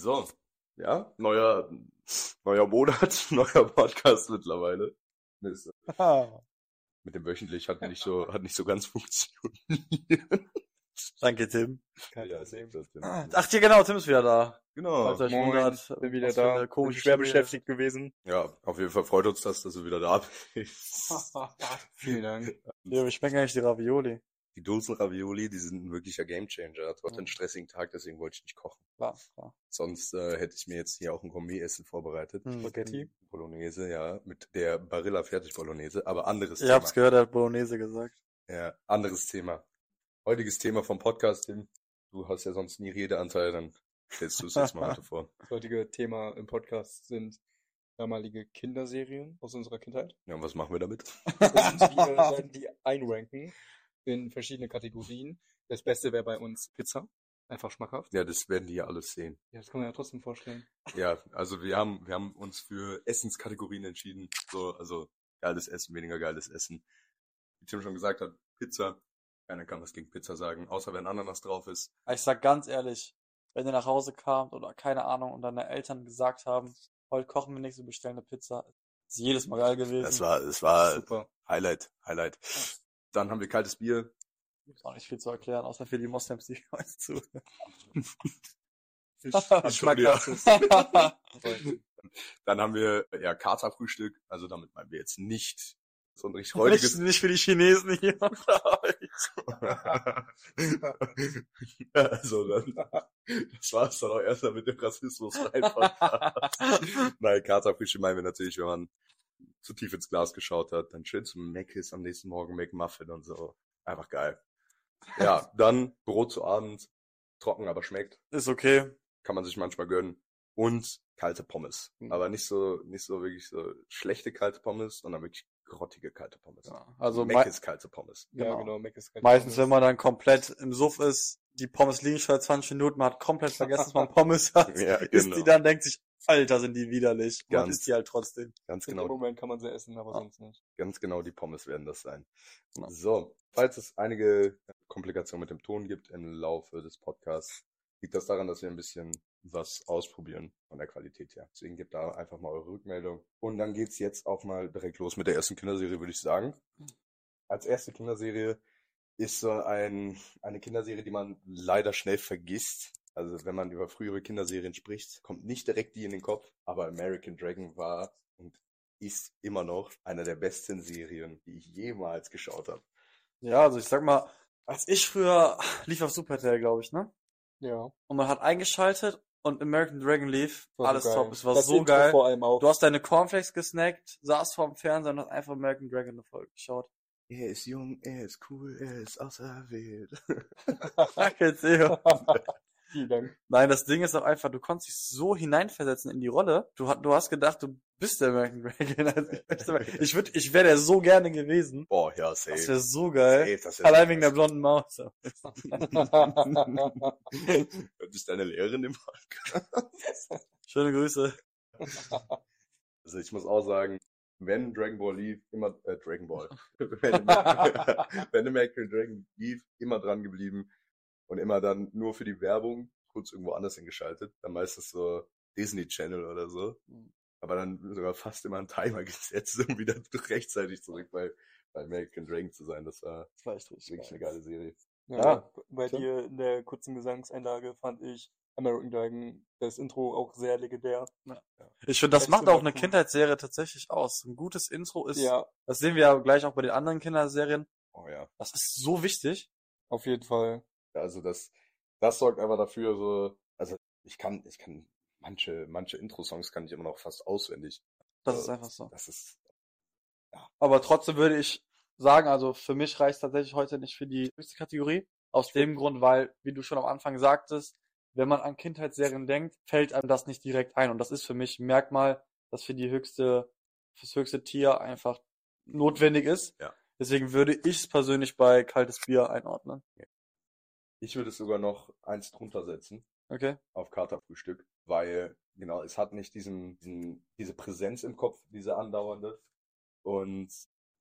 So, ja, neuer, neuer Monat, neuer Podcast mittlerweile. Mist. Mit dem wöchentlich hat nicht so, hat nicht so ganz funktioniert. Danke, Tim. Ja, Ah, Ach, ja, genau, Tim ist wieder da. Genau. Moin, wundert, bin wieder da. komische schwer beschäftigt gewesen. Ja, auf jeden Fall freut uns das, dass du wieder da bist. Vielen Dank. Ja, wir schmecken eigentlich die Ravioli. Die Dosen Ravioli, die sind ein wirklicher Gamechanger. Trotz Mhm. einen stressigen Tag, deswegen wollte ich nicht kochen. Klar, klar. Sonst äh, hätte ich mir jetzt hier auch ein Gourmet-Essen vorbereitet. Hm. Spaghetti. Bolognese, ja, mit der Barilla Fertig Bolognese, aber anderes Ihr habt's gehört, er hat Bolognese gesagt. Ja, anderes Thema. Heutiges Thema vom Podcast, Tim. Du hast ja sonst nie Redeanteil, dann stellst du es jetzt mal heute vor. Das heutige Thema im Podcast sind damalige Kinderserien aus unserer Kindheit. Ja, und was machen wir damit? Und wir werden die einranken in verschiedene Kategorien. Das Beste wäre bei uns Pizza. Einfach schmackhaft. Ja, das werden die ja alles sehen. Ja, das kann man ja trotzdem vorstellen. Ja, also wir haben, wir haben uns für Essenskategorien entschieden. So, also geiles Essen, weniger geiles Essen. Wie Tim schon gesagt hat, Pizza. Keiner kann was gegen Pizza sagen, außer wenn Ananas drauf ist. Ich sag ganz ehrlich, wenn ihr nach Hause kamt oder keine Ahnung und deine Eltern gesagt haben, heute kochen wir nichts, wir bestellen eine Pizza, ist jedes Mal geil gewesen. Das war, es war Super. Highlight, Highlight. Dann haben wir kaltes Bier. Gibt's auch nicht viel zu erklären, außer für die Moslems, die uns zu. Schmackhaftes. Dann haben wir ja Katerfrühstück. Also damit meinen wir jetzt nicht so ein richtig nicht, räudiges nicht für die Chinesen hier. also dann, das war's dann auch erstmal mit dem Rassismus. Nein, Katerfrühstück meinen wir natürlich, wenn man zu tief ins Glas geschaut hat, dann schön zum Mc's am nächsten Morgen McMuffin und so. Einfach geil. Ja, dann Brot zu Abend, trocken, aber schmeckt. ist okay. Kann man sich manchmal gönnen. Und kalte Pommes. Mhm. Aber nicht so, nicht so wirklich so schlechte kalte Pommes, sondern wirklich grottige kalte Pommes. Ja, also Mc's kalte Pommes. Ja, Genau. genau. Mac ist kein meistens, Pommes. wenn man dann komplett im Suff ist, die Pommes liegen schon seit 20 Minuten, man hat komplett vergessen, dass man Pommes hat. Ja, Isst genau. die dann, denkt sich, Alter, sind die widerlich. Man Ganz. isst die halt trotzdem. Ganz genau dem Moment kann man sie essen, aber Ja. sonst nicht. Ganz genau die Pommes werden das sein. Genau. So, falls es einige Komplikationen mit dem Ton gibt im Laufe des Podcasts, liegt das daran, dass wir ein bisschen was ausprobieren von der Qualität her. Deswegen gebt da einfach mal eure Rückmeldung. Und dann geht's jetzt auch mal direkt los mit der ersten Kinderserie, würde ich sagen. Als erste Kinderserie ist so ein, eine Kinderserie, die man leider schnell vergisst. Also wenn man über frühere Kinderserien spricht, kommt nicht direkt die in den Kopf, aber American Dragon war und ist immer noch einer der besten Serien, die ich jemals geschaut habe. Ja, also ich sag mal, als ich früher lief auf Super RTL, glaube ich, ne? Ja. Und man hat eingeschaltet und American Dragon lief, War so alles geil. top, es war das so Intro geil. Vor allem auch. Du hast deine Cornflakes gesnackt, saßt vorm Fernseher und hast einfach American Dragon eine Folge geschaut. Er ist jung, er ist cool, er ist auserwählt. Danke, Theo. Vielen Dank. Nein, das Ding ist auch einfach, du konntest dich so hineinversetzen in die Rolle. Du, du hast gedacht, du bist der American Dragon. Also, ich würde, ich wäre der so gerne gewesen. Boah, ja, safe. Das wäre so geil. Safe, das wär Allein wegen der blonden Maus. Du bist deine Lehrerin im Podcast. Schöne Grüße. Also ich muss auch sagen, wenn Dragon Ball lief, immer, äh, Dragon Ball. wenn, wenn American Dragon lief, immer dran geblieben und immer dann nur für die Werbung kurz irgendwo anders hingeschaltet. Dann meistens so Disney Channel oder so. Mhm. Aber dann sogar fast immer einen Timer gesetzt, um wieder rechtzeitig zurück bei, bei American Dragon zu sein. Das war Das war echt richtig wirklich eine geil. geile Serie. Ja, bei klar. dir in der kurzen Gesangseinlage fand ich American Dragon das Intro auch sehr legendär. Ich finde, das macht auch eine cool. Kindheitsserie tatsächlich aus. Ein gutes Intro ist, Ja, das sehen wir ja gleich auch bei den anderen Kinderserien. Oh ja. Das ist so wichtig. auf jeden Fall. Also das, das sorgt einfach dafür, so, also ich kann, ich kann manche, manche Intro-Songs kann ich immer noch fast auswendig. Das Äh, ist einfach so. Das ist, Aber trotzdem würde ich sagen, also für mich reicht tatsächlich heute nicht für die höchste Kategorie. Aus dem Grund, weil, wie du schon am Anfang sagtest, wenn man an Kindheitsserien denkt, fällt einem das nicht direkt ein. Und das ist für mich ein Merkmal, das für die höchste, fürs höchste Tier einfach notwendig ist. Ja. Deswegen würde ich es persönlich bei kaltes Bier einordnen. Ich würde es sogar noch eins drunter setzen Okay? auf Katerfrühstück, weil, genau, es hat nicht diesen, diesen, diese Präsenz im Kopf, diese andauernde. Und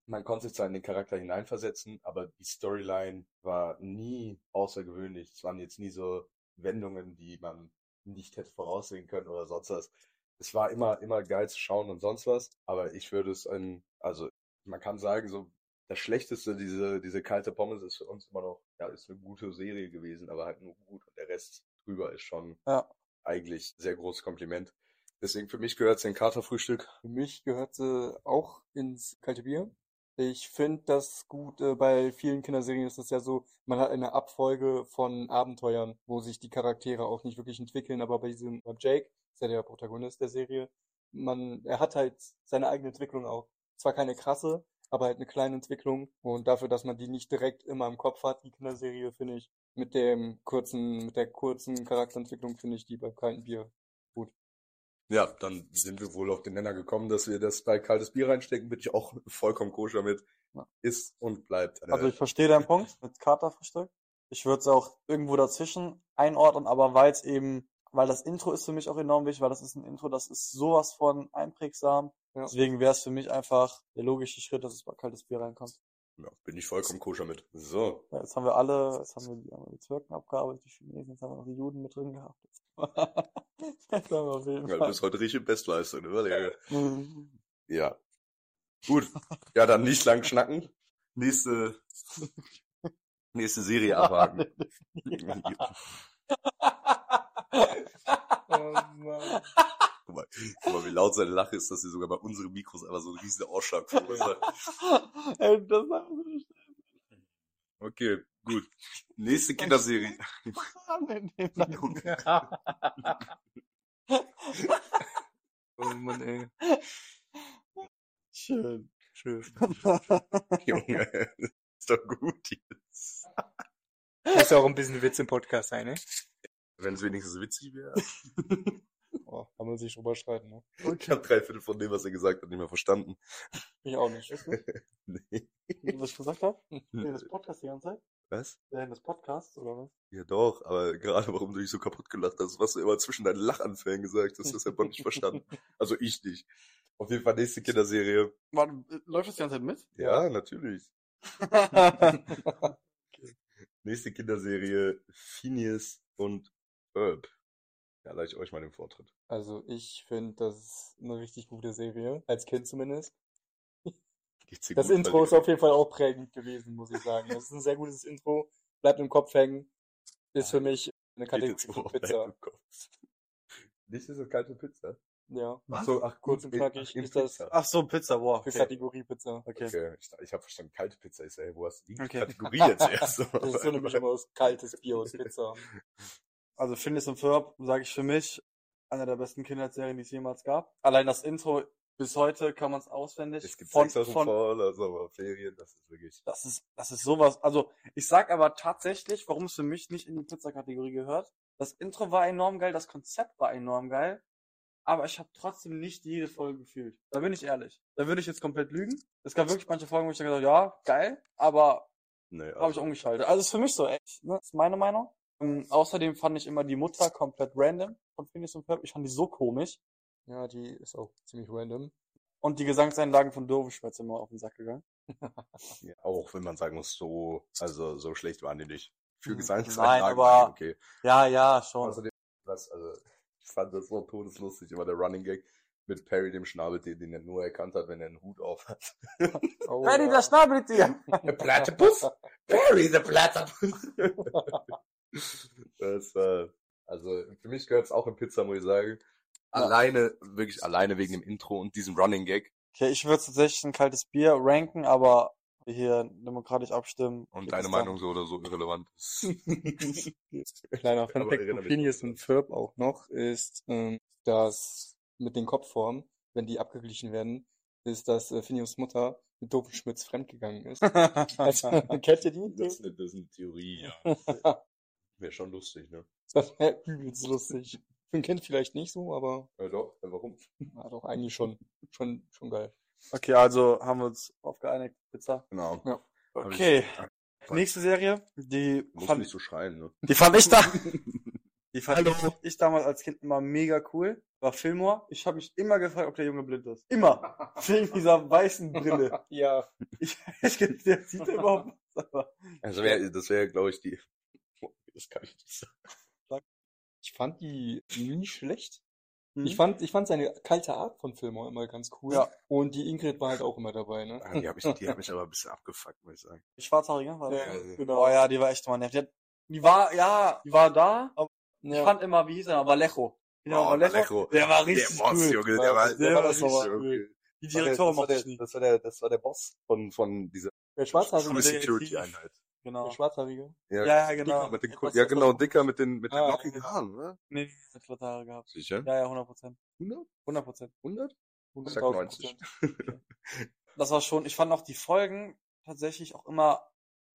man konnte sich zwar in den Charakter hineinversetzen, aber die Storyline war nie außergewöhnlich. Es waren jetzt nie so Wendungen, die man nicht hätte voraussehen können oder sonst was. Es war immer, immer geil zu schauen und sonst was, aber ich würde es in, also man kann sagen, so das Schlechteste, diese, diese kalte Pommes ist für uns immer noch, ja, ist eine gute Serie gewesen, aber halt nur gut und der Rest drüber ist schon Ja. eigentlich sehr großes Kompliment. Deswegen für mich gehört es in Katerfrühstück. Für mich gehört sie auch ins kalte Bier. Ich finde das gut, äh, bei vielen Kinderserien ist es ja so, man hat eine Abfolge von Abenteuern, wo sich die Charaktere auch nicht wirklich entwickeln, aber bei diesem bei Jake, ist ja der Protagonist der Serie, man, er hat halt seine eigene Entwicklung auch. Zwar keine krasse, aber halt eine kleine Entwicklung und dafür, dass man die nicht direkt immer im Kopf hat, die Kinderserie, finde ich, mit dem kurzen, mit der kurzen Charakterentwicklung finde ich die beim kalten Bier gut. Ja, dann sind wir wohl auf den Nenner gekommen, dass wir das bei kaltes Bier reinstecken, bin ich auch vollkommen koscher mit. Ja. Ist und bleibt. Also ich verstehe deinen Punkt mit Katerfrühstück. Ich würde es auch irgendwo dazwischen einordnen, aber weil es eben, weil das Intro ist für mich auch enorm wichtig, weil das ist ein Intro, das ist sowas von einprägsam. Ja. Deswegen wäre es für mich einfach der logische Schritt, dass es bei kaltes Bier reinkommt. ja, bin ich vollkommen koscher mit. So. Ja, jetzt haben wir alle, jetzt haben wir die, haben wir die Türken abgearbeitet, die Chinesen, jetzt haben wir noch die Juden mit drin gehabt. Jetzt haben wir auf jeden Ja, du Fall. bist heute richtig Bestleistung, oder? Ja. Gut. Ja, dann nicht lang schnacken. Nächste, nächste Serie abhaken. Oh Mann. Guck mal, guck mal, wie laut seine Lache ist, dass sie sogar bei unseren Mikros einfach so einen riesen Ausschlag verursacht. Ey, das haben wir nicht. Okay, gut. Nächste Kinderserie. Oh Mann, ey. Schön. Schön. Junge, ist doch gut jetzt. Muss auch ein bisschen Witz im Podcast sein, ne? Wenn es wenigstens witzig wäre. Oh, kann man sich drüber streiten, ne? Ich habe drei Viertel von dem, was er gesagt hat, nicht mehr verstanden. Ich auch nicht. Nee. Was ich gesagt habe? Nee, das Podcast die ganze Zeit? Was? Während des Podcasts, oder was? Ja doch, aber gerade warum du dich so kaputt gelacht hast, was du immer zwischen deinen Lachanfällen gesagt hast, das hat man nicht verstanden. Also ich nicht. Auf jeden Fall nächste Kinderserie. Warte, läuft das die ganze Zeit mit? Ja, natürlich. Nächste Kinderserie Phineas und Herb. Ja, leite ich euch mal den Vortritt. Also ich finde, das ist eine richtig gute Serie. Als Kind zumindest. Das gut, Intro ist auf jeden Fall auch prägend gewesen, muss ich sagen. Das ist ein sehr gutes Intro. Bleibt im Kopf hängen. Ist für mich eine Kategorie Pizza. Nicht ist das kalte Pizza. Ja. Was? So, ach, kurz und knackig ist das Pizza. Ach so, Pizza, boah. für Okay. Kategorie Pizza. okay. Okay, ich, ich habe verstanden, kalte Pizza ist ja, wo hast du die Okay. Kategorie jetzt erst? Das ist so eine Mischung aus kaltes Bier und Pizza. Also Phineas und Ferb, sage ich für mich, einer der besten Kindheitsserien, die es jemals gab. Allein das Intro, bis heute kann man es auswendig. Es gibt von, von, voll, also aber Ferien, das ist wirklich. das ist, das ist sowas. Also, ich sag aber tatsächlich, warum es für mich nicht in die Pizza-Kategorie gehört. Das Intro war enorm geil, das Konzept war enorm geil, aber ich habe trotzdem nicht jede Folge gefühlt. Da bin ich ehrlich. Da würde ich jetzt komplett lügen. Es gab wirklich manche Folgen, wo ich dann gesagt habe, ja, geil, aber Nee, habe ich also, umgeschaltet. Also ist für mich so, echt, ne? ist meine Meinung. Ähm, außerdem fand ich immer die Mutter komplett random von Phineas und Ferb. Ich fand die so komisch. Ja, die ist auch ziemlich random. Und die Gesangseinlagen von Dovenschwätz immer auf den Sack gegangen. ja, auch wenn man sagen muss, so, also so schlecht waren die nicht. Für Nein, Gesangseinlagen aber- waren die okay. Ja, ja, schon. Außerdem, was, also, ich fand das so todeslustig, immer der Running Gag mit Perry, dem Schnabeltier, den er nur erkannt hat, wenn er einen Hut auf hat. Oh, Perry, ja. der Schnabeltier! Der Platypus? Perry, the Platypus! Das war, also, für mich gehört es auch in Pizza, muss ich sagen. Ja. Alleine, wirklich alleine wegen dem Intro und diesem Running Gag. Okay, ich würde tatsächlich ein kaltes Bier ranken, aber wir hier demokratisch abstimmen. Und deine. Meinung so oder so irrelevant ist. Kleiner Funfact von Phineas und Ferb auch noch ist, ähm, dass mit den Kopfformen, wenn die abgeglichen werden, ist, dass äh, Phineas Mutter mit Doofenschmitz fremdgegangen ist. Also, kennt ihr die? Das ist eine, das ist eine Theorie, ja. Wäre schon lustig, ne? Das wäre übelst lustig. Ein Kind vielleicht nicht so, aber Ja, doch, ja, warum? ja, doch eigentlich schon, schon, schon geil. Okay, also haben wir uns aufgeeinigt, Pizza. Genau. Ja. Hab ich- Okay, nächste Serie, die Muss fand, nicht so schreien, ne? die fand ich da, die fand ich, ich damals als Kind immer mega cool. War Fillmore. Ich habe mich immer gefragt, ob der Junge blind ist. Immer. Wegen dieser weißen Brille. Ja, Ich weiß nicht, der sieht überhaupt was, aber Also wär, das wäre, glaube ich, die. Das kann ich nicht sagen. Ich fand die nie schlecht. Mhm. Ich fand, ich fand seine kalte Art von Fillmore immer ganz cool. Ja. Und die Ingrid war halt auch immer dabei, ne? Ah, Die habe ich, die hab ich aber ein bisschen abgefuckt, muss ich sagen. Die Schwarzhaarige war das? Ja, Ja, genau. Oh ja, die war echt mal nervig. Die, war, ja, die war da, aber ich Ja. fand immer, wie hieß er, Vallejo. Ja, Oh, Vallejo. Der war Der richtig Boss, cool. Junge, der war, Der war richtig aber cool. Die war der- Direktorin das war mochte ich der, das war der, das war der Boss von, von dieser Der Schwarzhaarige. Schule der. Genau. Der Schwarzhaarige. Ja, ja, genau. Dicker mit den, Etwas ja, genau, dicker mit den, mit den Ah, lockigen ja. Haaren, ne? Nee, die hat kurze Haare gehabt. Sicher? Ja, ja, 100 Prozent. 100? 100 Prozent. 100? Ich sag 100.000%. 90. Das war schon, ich fand auch die Folgen tatsächlich auch immer,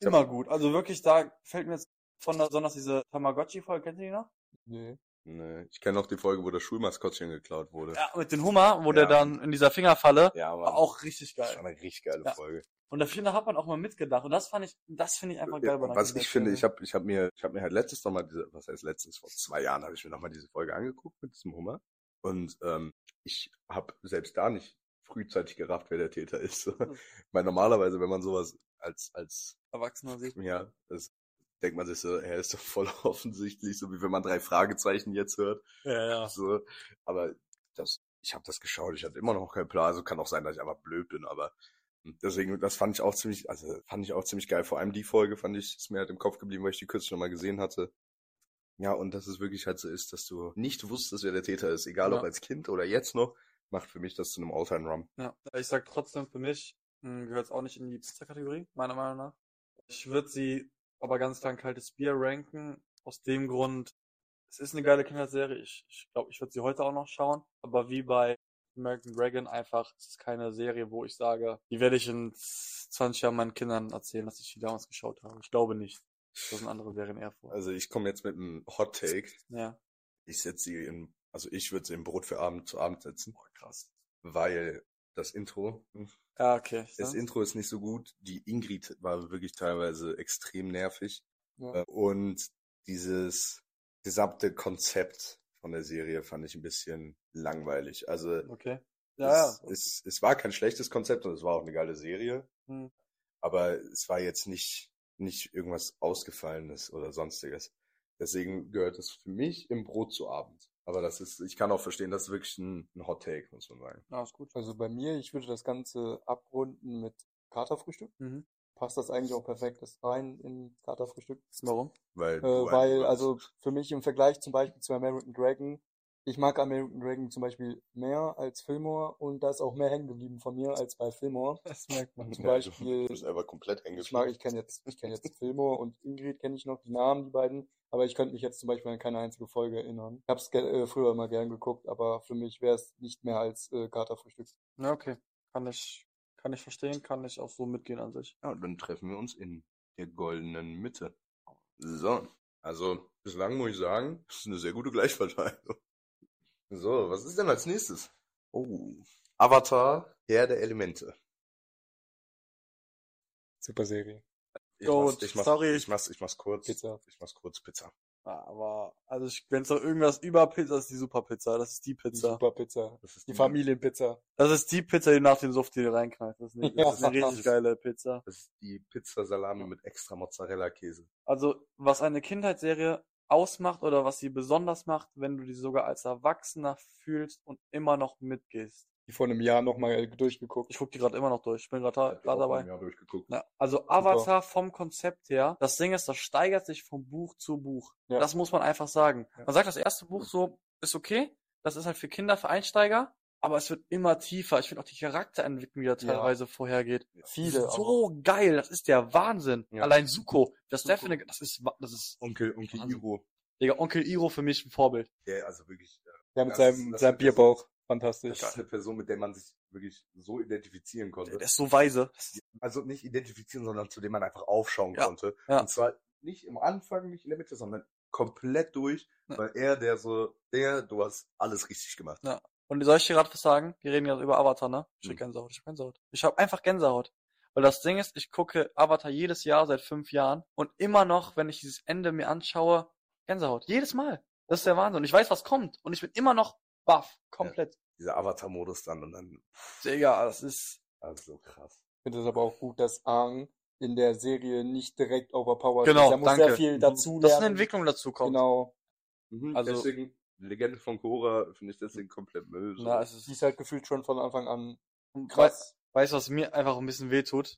Ja. immer gut. Also wirklich, da fällt mir jetzt von besonders diese Tamagotchi-Folge, kennt ihr die noch? Nee. Nee, ich kenne noch die Folge, wo das Schulmaskottchen geklaut wurde. Ja, mit dem Hummer, wo der Ja. dann in dieser Fingerfalle, Ja, war auch richtig Das geil. war eine richtig geile Ja. Folge. Und da finde hat man auch mal mitgedacht. Und das fand ich, das finde ich einfach geil einer Was ich finde, ich habe ich hab mir, ich habe mir halt letztes noch mal diese, was heißt letztens, vor zwei Jahren habe ich mir noch mal diese Folge angeguckt mit diesem Hummer. Und ähm, ich habe selbst da nicht frühzeitig gerafft, wer der Täter ist. Hm. Weil normalerweise, wenn man sowas als, als, Erwachsener sieht. ja, das denkt man sich so, er ist doch voll offensichtlich, so wie wenn man drei Fragezeichen jetzt hört. Ja, ja. So, aber das, ich habe das geschaut, ich hatte immer noch keinen Plan. Also kann auch sein, dass ich einfach blöd bin, aber deswegen, das fand ich auch ziemlich, also fand ich auch ziemlich geil. Vor allem die Folge fand ich, ist mir halt im Kopf geblieben, weil ich die kürzlich noch mal gesehen hatte. Ja, und dass es wirklich halt so ist, dass du nicht wusstest, wer der Täter ist, egal Ja. ob als Kind oder jetzt noch, macht für mich das zu einem All-Time-Run. Ja, ich sag trotzdem, für mich gehört es auch nicht in die Pizza-Kategorie, meiner Meinung nach. Ich würde sie aber ganz klar ein kaltes Bier ranken. Aus dem Grund, es ist eine geile Kinderserie. Ich glaube, ich, glaub, ich würde sie heute auch noch schauen. Aber wie bei American Dragon einfach, es ist keine Serie, wo ich sage, die werde ich in 20 Jahren meinen Kindern erzählen, dass ich die damals geschaut habe. Ich glaube nicht. Das sind andere Serien eher vor. Also ich komme jetzt mit einem Hot Take. Ja. Ich setze sie in, also ich würde sie im Brot für Abend zu Abend setzen, Boah, krass. weil das Intro, Ja, okay. das Ja. Intro ist nicht so gut. Die Ingrid war wirklich teilweise extrem nervig. Ja. Äh, Und dieses gesamte Konzept von der Serie fand ich ein bisschen langweilig. Also Okay. Ja, es, ja. es, es war kein schlechtes Konzept und es war auch eine geile Serie, Hm. aber es war jetzt nicht, nicht irgendwas Ausgefallenes oder sonstiges. Deswegen gehört es für mich im Brot zu Abend. Aber das ist, ich kann auch verstehen, das ist wirklich ein, ein Hot Take, muss man sagen. Ja, ist gut. Also bei mir, ich würde das Ganze abrunden mit Katerfrühstück. Mhm. Passt das eigentlich auch perfekt das rein in Katerfrühstück? Warum? Weil, Äh, weil, also für mich im Vergleich zum Beispiel zu American Dragon, ich mag American Dragon zum Beispiel mehr als Fillmore und da ist auch mehr hängen geblieben von mir als bei Fillmore. Das merkt man. Zum Ja, du Beispiel, bist einfach komplett hängen ich mag, geblieben. ich kenne jetzt, ich kenne jetzt Fillmore und Ingrid kenne ich noch, die Namen, die beiden, aber ich könnte mich jetzt zum Beispiel an keine einzige Folge erinnern. Ich habe es äh, früher immer gern geguckt, aber für mich wäre es nicht mehr als äh, Katerfrühstück. Ja, okay. Kann ich, kann ich verstehen, kann ich auch so mitgehen an sich. Ja, und dann treffen wir uns in der goldenen Mitte. So, also bislang muss ich sagen, das ist eine sehr gute Gleichverteilung. So, was ist denn als nächstes? Oh, Avatar, Herr der Elemente. Super Serie. Ich Gut, mach's, ich mach's, sorry. Ich mach's, ich mach's kurz. Pizza. Ich mach's kurz, Pizza. Ja, aber, also ich, wenn es doch irgendwas über Pizza ist, die Superpizza. Das ist die Die Pizza. Super Pizza. Das ist Die Familienpizza. Das ist die Pizza, die nach dem Suft dir reinknallt. Das ist, nicht, das ist eine richtig geile Pizza. Das ist die Pizza Salami mit extra Mozzarella-Käse. Also, was eine Kindheitsserie ausmacht oder was sie besonders macht, wenn du die sogar als Erwachsener fühlst und immer noch mitgehst. Die vor einem Jahr nochmal durchgeguckt. Ich guck die gerade immer noch durch. Ich bin gerade auch dabei. Ja, also Avatar vom Konzept her, das Ding ist, das steigert sich von Buch zu Buch. Ja. Das muss man einfach sagen. Ja. Man sagt, das erste Buch so ist okay, das ist halt für Kinder, für Einsteiger, aber es wird immer tiefer. Ich finde auch die Charakterentwicklung, die da Ja. teilweise vorhergeht. Viele. so geil, das ist der Wahnsinn. Ja. Allein Suko, das Suko. Definite, das ist, das ist, Onkel, Onkel Wahnsinn. Iro. Digga, Onkel Iro für mich ein Vorbild. Der, also wirklich, äh, Ja, mit Das- seinem, das- seinem das- Bierbauch. das Fantastisch. ist eine Person, mit der man sich wirklich so identifizieren konnte. Der ist so weise. also nicht identifizieren, sondern zu dem man einfach aufschauen Ja, konnte. ja. Und zwar nicht im Anfang, nicht in der Mitte, sondern komplett durch, Ja. weil er der so, der, du hast alles richtig gemacht. Ja. Und soll ich dir gerade was sagen? Wir reden ja über Avatar, ne? Ich hab Mhm. Gänsehaut, ich hab Gänsehaut. Ich hab einfach Gänsehaut. Weil das Ding ist, ich gucke Avatar jedes Jahr seit fünf Jahren und immer noch, wenn ich dieses Ende mir anschaue, Gänsehaut. Jedes Mal. Das ist der Wahnsinn. Und ich weiß, was kommt. Und ich bin immer noch baff. Komplett. Dieser Avatar-Modus dann und dann, Digga, das ist. also so krass. Ich finde es aber auch gut, dass Aang in der Serie nicht direkt overpowered Genau, ist. Er muss danke. sehr viel dazu Dass eine lernen. Entwicklung dazu kommt. Genau. Mhm, Also- deswegen, Legende von Korra finde ich deswegen komplett Müll. so. Na, es Die ist ist halt gefühlt schon von Anfang an krass. Weißt du, was mir einfach ein bisschen wehtut?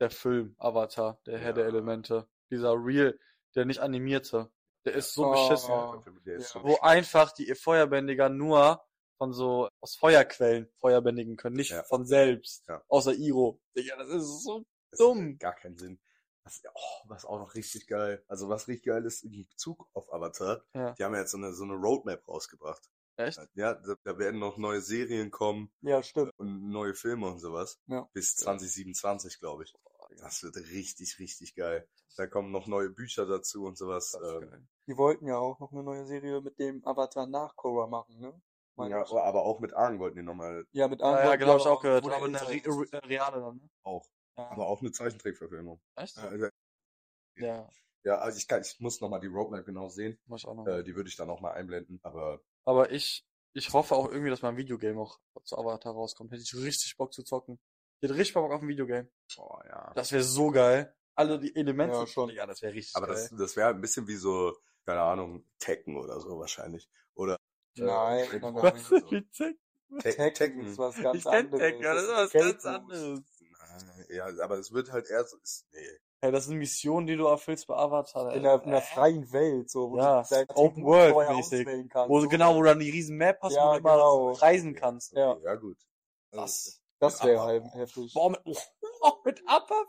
Der Film Avatar, der Herr der Ja. Elemente. Dieser Real, der nicht animierte. Der ist so Oh. beschissen. Der der ist Ja. so Wo einfach die Feuerbändiger nur von so aus Feuerquellen Feuerbändigen können, nicht Ja. von selbst. Ja. Außer Iro. Digga, das ist so Das dumm. Gar keinen Sinn. Was, oh, was auch noch richtig geil. Also was richtig geil ist, in Bezug auf Avatar, Ja. die haben ja jetzt so eine, so eine Roadmap rausgebracht. Echt? Ja, da, da werden noch neue Serien kommen Ja, stimmt. und neue Filme und sowas. Ja. Bis 2027, glaube ich. Das wird richtig, richtig geil. Da kommen noch neue Bücher dazu und sowas. Ähm. Die wollten ja auch noch eine neue Serie mit dem Avatar nach Korra machen, ne? Meine ja, ich. aber auch mit Argen wollten die nochmal Ja, mit Ja, ja, Arndt genau, hab ich ja auch gehört. wurde Aber eine älter. re re reale dann, ne? auch. Ja. Aber auch eine Zeichentrickverfilmung. Echt? Also, Ja, ja, also ich kann, ich muss nochmal die Roadmap genau sehen. muss ich auch noch. Äh, die würde ich dann auch mal einblenden. Aber Aber ich, ich hoffe auch irgendwie, dass mal ein Videogame auch zu Avatar rauskommt. Hätte ich richtig Bock zu zocken. Ich hätte richtig Bock auf ein Videogame. boah, ja. Das wäre so geil. Alle die Elemente. Ja, schon. Ja, das wäre richtig Aber geil. das, das wäre ein bisschen wie so, keine Ahnung, Tekken oder so wahrscheinlich. Oder Nein, äh, nein. Wie Tekken? Te Tekken Tekken. ist was ganz Ich kenn anderes. Tekken, das ist was ganz anderes. Ja, aber es wird halt eher so, ist, nee. Hey, das sind Missionen, die du erfüllst bei Avatar. In einer, in einer Äh, freien Welt, so, wo Ja, du dein Open World mäßig. auswählen kannst. Wo, so. du- genau, wo du dann die riesen Map hast, Ja, wo du immer genau. reisen kannst. Ja. Okay, ja gut. Also, Was? Das wäre halt heftig. Boah, mit, oh, mit Upper,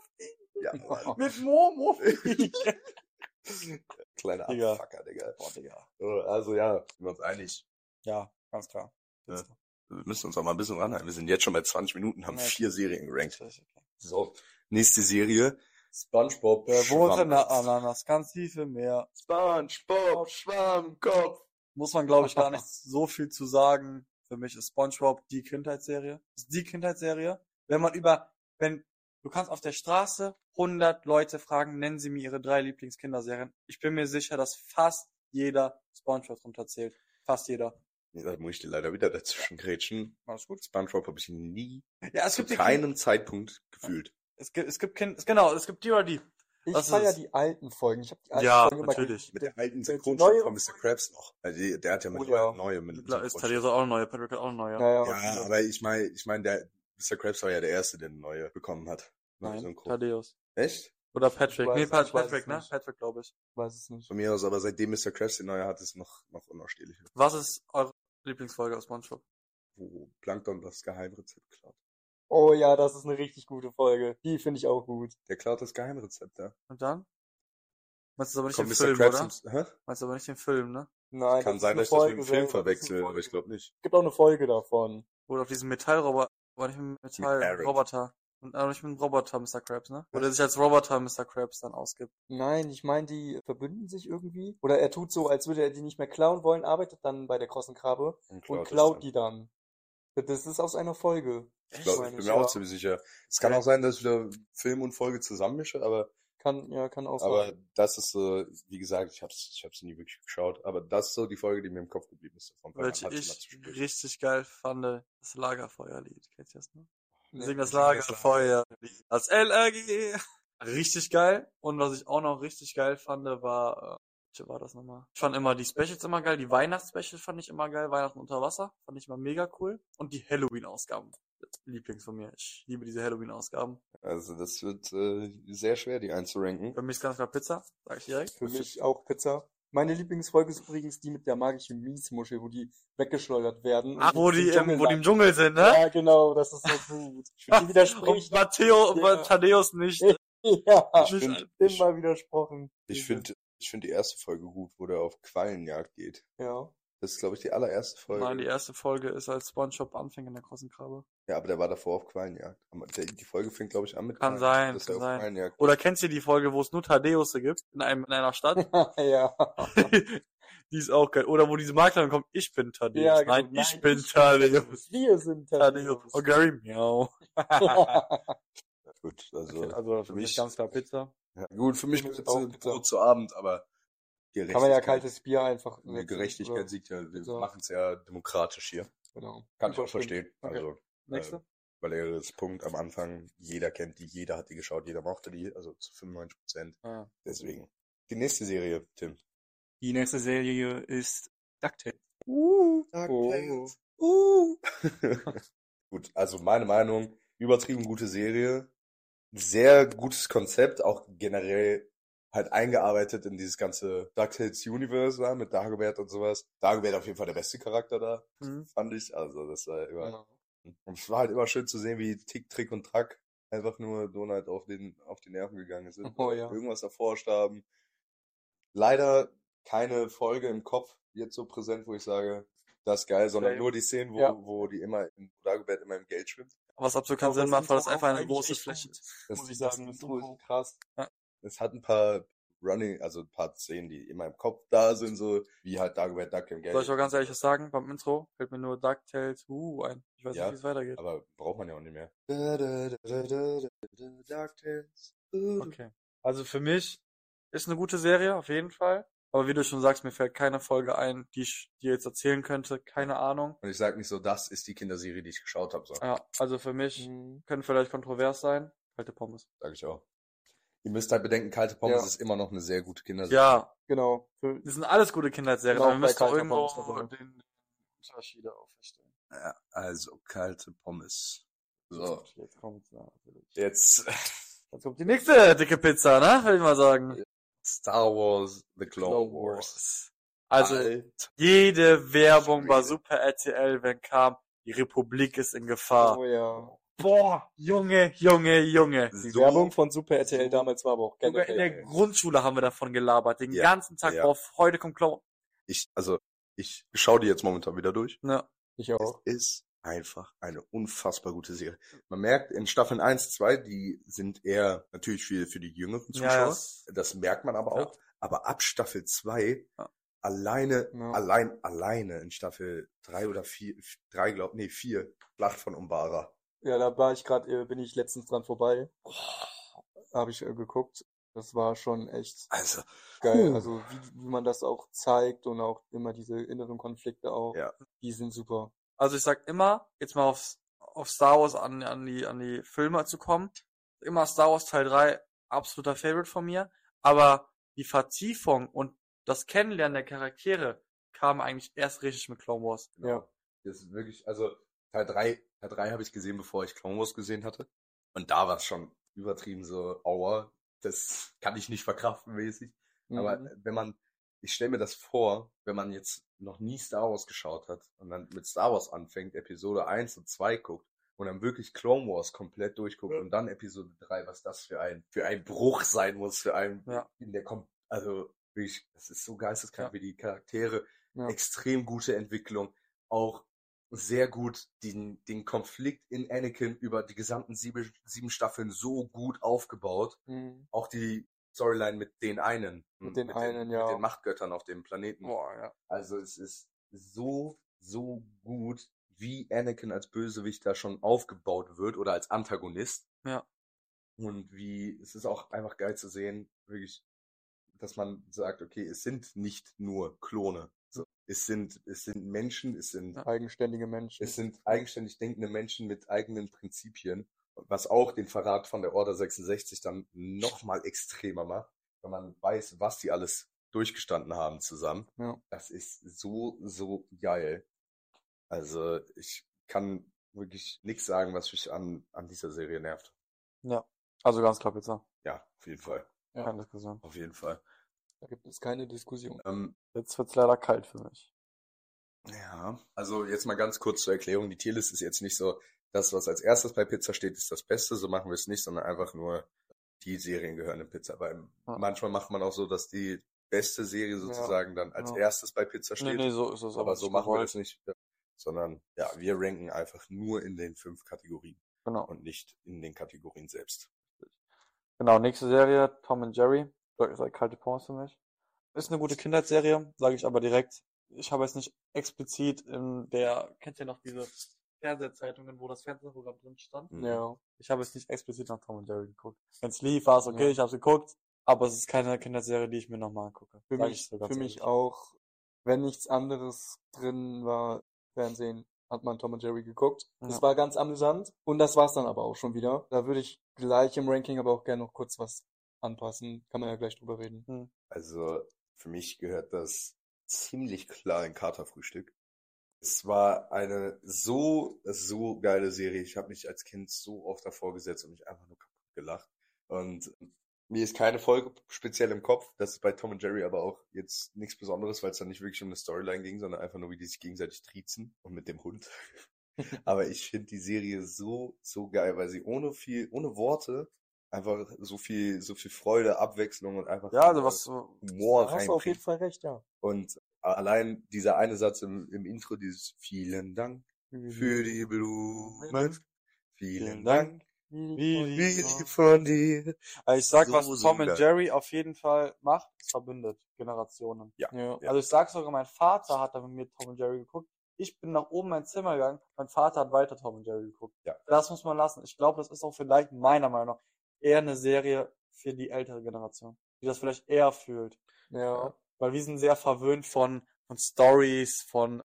Ja, mit Momo. kleiner Digga. Abfucker, Digga. Boah, Digga. So, Also ja, sind wir uns einig. Ja, ganz klar. Ja. Wir müssen uns auch mal ein bisschen ranhalten. Wir sind jetzt schon bei 20 Minuten, haben Ja. vier Serien gerankt. Okay. So, nächste Serie. SpongeBob Der wohnt in der. Ananas, ganz tief im Meer. SpongeBob Schwammkopf. Muss man, glaube ich, gar nicht so viel zu sagen. Für mich ist SpongeBob die Kindheitsserie. Ist die Kindheitsserie. Wenn man über, wenn, du kannst auf der Straße 100 Leute fragen, nennen sie mir ihre drei Lieblingskinderserien. Ich bin mir sicher, dass fast jeder SpongeBob drunter zählt. Fast jeder. Da muss ich dir leider wieder dazwischen grätschen. Alles gut. SpongeBob habe ich nie Ja, es zu gibt die keinem Zeitpunkt gefühlt. Es gibt, es gibt Kind, es- genau, es gibt die oder die. Ich Was feier ist- die alten Folgen. Ich habe die alten Ja, Folgen immer natürlich. Mit der alten Synchronstimme von Mr. Krabs noch. Also die- der hat ja Oh, mittlerweile ja. neue mit Klar, ist. Theresa auch neue, Patrick hat auch neue. Ja, ja. Ja, aber ich meine, ich meine, der Mr. Krabs war ja der Erste, der eine neue bekommen hat. Nein. Thaddeus. Echt? Oder Patrick. weiß- nee, Patrick, es ne? nicht. Patrick, glaube ich. weiß es nicht. Von mir aus, aber seitdem Mr. Krabs die neue hat, ist noch, noch unausstehlicher. Was ist eure Lieblingsfolge aus SpongeBob? Wo Plankton das Geheimrezept klaut. Oh ja, das ist eine richtig gute Folge. Die finde ich auch gut. Der klaut das Geheimrezept, ja. Und dann? Meinst du aber nicht Kommt den Mr. Film, Krabs oder? hä? Meinst du aber nicht den Film, ne? Nein, Kann das sein, ist dass ich das mit dem Film verwechsel, aber ich glaube nicht. Es gibt auch eine Folge davon. Wo du auf diesem Metallroboter, war nicht mit. Metallroboter. Und auch nicht mit dem Roboter Mr. Krabs, ne? Wo der sich als Roboter Mr. Krabs dann ausgibt. Nein, ich meine, die verbünden sich irgendwie. Oder er tut so, als würde er die nicht mehr klauen wollen, arbeitet dann bei der krossen Krabbe und klaut dann. die dann. Das ist aus einer Folge. Ich, glaub, ich bin ich, mir auch ja. ziemlich sicher. Es kann auch sein, dass ich wieder Film und Folge zusammenmische, aber, Kann, ja, kann auch sein. aber das ist so, wie gesagt, ich hab's, ich hab's nie wirklich geschaut, aber das ist so die Folge, die mir im Kopf geblieben ist. Welche ich richtig geil fand, das Lagerfeuerlied. Kennt ihr das, ne? Singen das Lagerfeuerlied. Als LRG. Richtig geil. Und was ich auch noch richtig geil fand, war, äh, war das nochmal? Ich fand immer die Specials immer geil. Die Weihnachtsspecials fand ich immer geil. Weihnachten unter Wasser fand ich immer mega cool. Und die Halloween-Ausgaben. Lieblings von mir. Ich liebe diese Halloween-Ausgaben. Also das wird äh, sehr schwer, die einzuranken. Für mich ist ganz klar Pizza, sag ich direkt. Für mich auch Pizza. Meine Lieblingsfolge ist übrigens die mit der magischen Miesmuschel, wo die weggeschleudert werden. Ach, wo die, im wo die im. Dschungel sind, ne? Ja, genau, das ist so gut. Die Und widerspricht. Matteo, Ja. Thaddeus nicht. ja, Ich find- immer widersprochen. Ich finde ich find die erste Folge gut, wo der auf Quallenjagd geht. Ja. Das ist, glaube ich, die allererste Folge. Nein, die erste Folge ist als Spongebob anfängt in der großen Krabbe. Ja, aber der war davor auf Quallenjagd. Die Folge fängt, glaube ich, an mit Kann sein, dass kann er auf sein. Oder kennst du die Folge, wo es nur Thaddeus gibt in, einem, in einer Stadt? ja. die ist auch geil. Oder wo diese Maklerin kommt, ich bin Thaddeus. Ja, genau. Nein, ich bin Thaddeus. Wir sind Thaddeus. Oh, Gary, miau. Gut, also, Okay, also für mich mich- ganz klar Pizza. ja, gut, für mich mich gibt's auch Pizza. Zu Abend, aber. Kann man ja kaltes Bier einfach Die wechseln, Gerechtigkeit oder? siegt ja, wir So. machen es ja demokratisch hier. Genau. Kann ich auch verstehen. Okay. Also, Nächste? Äh, Valeris Punkt am Anfang, jeder kennt die, jeder hat die geschaut, jeder mochte die, also zu 95 Prozent. Ah. Deswegen. Die nächste Serie, Tim. Die nächste Serie ist DuckTales. Uh. DuckTales. Uh. Gut, also meine Meinung, übertrieben gute Serie, sehr gutes Konzept, auch generell halt eingearbeitet in dieses ganze DuckTales Universe da, mit Dagobert und sowas. Dagobert auf jeden Fall der beste Charakter da, Mhm. fand ich. Also das war immer, Ja. und es war halt immer schön zu sehen, wie Tick, Trick und Track einfach nur Donald auf den, auf die Nerven gegangen sind. Oh ja. Irgendwas erforscht haben. Leider keine Folge im Kopf jetzt so präsent, wo ich sage, das ist geil, sondern Same. nur die Szenen, wo, Ja. wo die immer, wo Dagobert immer im Geld schwimmt. Was absolut keinen Aber Sinn macht, weil das einfach eine große Fläche ist. Das, Muss ich sagen, das ist krass. Ja. Es hat ein paar Running, also ein paar Szenen, die immer im Kopf da sind, so wie halt Dagobert Duck im Geld. Soll ich auch ganz ehrlich was sagen? Beim Intro fällt mir nur DuckTales uh ein. Ich weiß Ja, nicht, wie es weitergeht. Aber braucht man ja auch nicht mehr. Da, da, da, da, da, da, da, DuckTales. Uh. Okay. Also für mich ist eine gute Serie, auf jeden Fall. Aber wie du schon sagst, mir fällt keine Folge ein, die ich dir jetzt erzählen könnte. Keine Ahnung. Und ich sag nicht so, das ist die Kinderserie, die ich geschaut habe, so. Ja, also für mich Mhm. können vielleicht kontrovers sein. Kalte Pommes. Sag ich auch. Ihr müsst halt bedenken, Kalte Pommes Ja. ist immer noch eine sehr gute Kinderserie. Ja, Genau. Das sind alles gute Kindheitsserien. Genau, aber wir müssen irgendwo Pommes den, Unterschiede auffeststellen. Ja, also Kalte Pommes. So, Jetzt kommt's natürlich. jetzt Jetzt kommt die nächste dicke Pizza, ne? Würde ich mal sagen. Star Wars, The Clone, Clone Wars. Also, Alter. jede Werbung bei. Super RTL, wenn kam, die Republik ist in Gefahr. oh ja. Boah, Junge, Junge, Junge. Die So- Werbung von Super RTL so- damals war aber auch Sogar in der. Grundschule haben wir davon gelabert. Den Ja, ganzen Tag ja. drauf. Heute kommt Clown. Ich, also, ich schaue die jetzt momentan wieder durch. Ne. Ich auch. Es ist einfach eine unfassbar gute Serie. Man merkt in Staffeln 1, 2, die sind eher natürlich für, für die jüngeren Zuschauer. Ja, das, Das merkt man aber Ja. auch. Aber ab Staffel 2, Ja. alleine, Ja. allein, alleine in Staffel 3 oder 4, 3 glaub, nee, 4, Schlacht von Umbara. Ja, da war ich gerade, äh, bin ich letztens dran vorbei. Habe ich äh, geguckt. Das war schon echt Also, geil. Puh. Also wie, wie man das auch zeigt und auch immer diese inneren Konflikte auch. Ja. Die sind super. also ich sag immer, jetzt mal aufs, auf Star Wars an, an die, an die Filme zu kommen. Immer Star Wars Teil 3, absoluter Favorite von mir. Aber die Vertiefung und das Kennenlernen der Charaktere kam eigentlich erst richtig mit Clone Wars. genau. Ja. Das ist wirklich, also, Teil 3, Teil 3 habe ich gesehen, bevor ich Clone Wars gesehen hatte. Und da war es schon übertrieben so, aua, das kann ich nicht verkraften mäßig. Aber Mhm. wenn man, ich stelle mir das vor, wenn man jetzt noch nie Star Wars geschaut hat und dann mit Star Wars anfängt, Episode 1 und 2 guckt und dann wirklich Clone Wars komplett durchguckt und dann Episode 3, was das für ein, für ein Bruch sein muss, für einen, Ja. in der kommt, also wirklich, das ist so geisteskrank, Ja. wie die Charaktere, Ja. extrem gute Entwicklung, auch sehr gut den, den Konflikt in Anakin über die gesamten sieben, sieben Staffeln so gut aufgebaut Mhm. auch die Storyline mit den einen. Mit den einen, den, ja. Mit den Machtgöttern auf dem Planeten. Boah, ja. Also es ist so, so gut, wie Anakin als Bösewicht da schon aufgebaut wird oder als Antagonist. Ja. Und wie, es ist auch einfach geil zu sehen, wirklich, dass man sagt, okay, es sind nicht nur Klone. Es sind, es sind Menschen, es sind. Eigenständige Menschen. es sind eigenständig denkende Menschen mit eigenen Prinzipien, was auch den Verrat von der Order 66 dann nochmal extremer macht, wenn man weiß, was die alles durchgestanden haben zusammen. Ja. Das ist so, so geil. Also ich kann wirklich nichts sagen, was mich an, an dieser Serie nervt. Ja. Also ganz klar Pizza. Ja, auf jeden Fall. Ja. Keine Diskussion. Auf jeden Fall. Da gibt es keine Diskussion. Ähm, Jetzt wird's leider kalt für mich. Ja, also jetzt mal ganz kurz zur Erklärung. Die Tierlist ist jetzt nicht so, das, was als erstes bei Pizza steht, ist das Beste. So machen wir es nicht, sondern einfach nur, die Serien gehören in Pizza. Weil Ja. manchmal macht man auch so, dass die beste Serie sozusagen dann als Ja. erstes bei Pizza Nee, steht. nee, so ist es aber so nicht machen wir gewollt. das nicht. Sondern, ja, wir ranken einfach nur in den fünf Kategorien Genau. und nicht in den Kategorien selbst. Genau, nächste Serie, Tom and Jerry. Das ist kalte Pommes für mich. Ist eine gute Kindheitsserie, sage ich aber direkt. Ich habe jetzt nicht explizit in der, kennt ihr noch diese Fernsehzeitungen, wo das Fernsehprogramm drin stand? Mhm. Ja. Ich habe jetzt nicht explizit nach Tom and Jerry geguckt. Wenn es lief, war es okay, Ja. ich habe geguckt, aber es ist keine Kinderserie, die ich mir nochmal angucke. Für mich, für mich auch, wenn nichts anderes drin war, Fernsehen, hat man Tom und Jerry geguckt. Das Ja. war ganz amüsant. Und das war's dann aber auch schon wieder. Da würde ich gleich im Ranking aber auch gerne noch kurz was anpassen. Kann man ja gleich drüber reden. Also für mich gehört das ziemlich klar ein Katerfrühstück. Es war eine so, so geile Serie. Ich habe mich als Kind so oft davor gesetzt und mich einfach nur kaputt gelacht. Und mir ist keine Folge speziell im Kopf. Das ist bei Tom und Jerry aber auch jetzt nichts Besonderes, weil es dann nicht wirklich um eine Storyline ging, sondern einfach nur, wie die sich gegenseitig triezen und mit dem Hund. aber ich finde die Serie so, so geil, weil sie ohne viel, ohne Worte einfach so viel, so viel Freude, Abwechslung und einfach Ja, also was so, Humor hast du auf jeden. Fall recht, ja. Und allein dieser eine Satz im, im Intro, dieses Vielen Dank für die Blumen. Vielen Dank, wie, von dir. Also ich sag, So, was Tom und Jerry auf jeden Fall macht, verbindet Generationen. Ja. Ja. Also ich sag sogar, mein Vater hat da mit mir Tom und Jerry geguckt. Ich bin nach oben in mein Zimmer gegangen, mein Vater hat weiter Tom und Jerry geguckt. Ja. Das muss man lassen. Ich glaube, das ist auch vielleicht meiner Meinung nach eher eine Serie für die ältere Generation, die das vielleicht eher fühlt. Ja. Weil wir sind sehr verwöhnt von, von Stories, von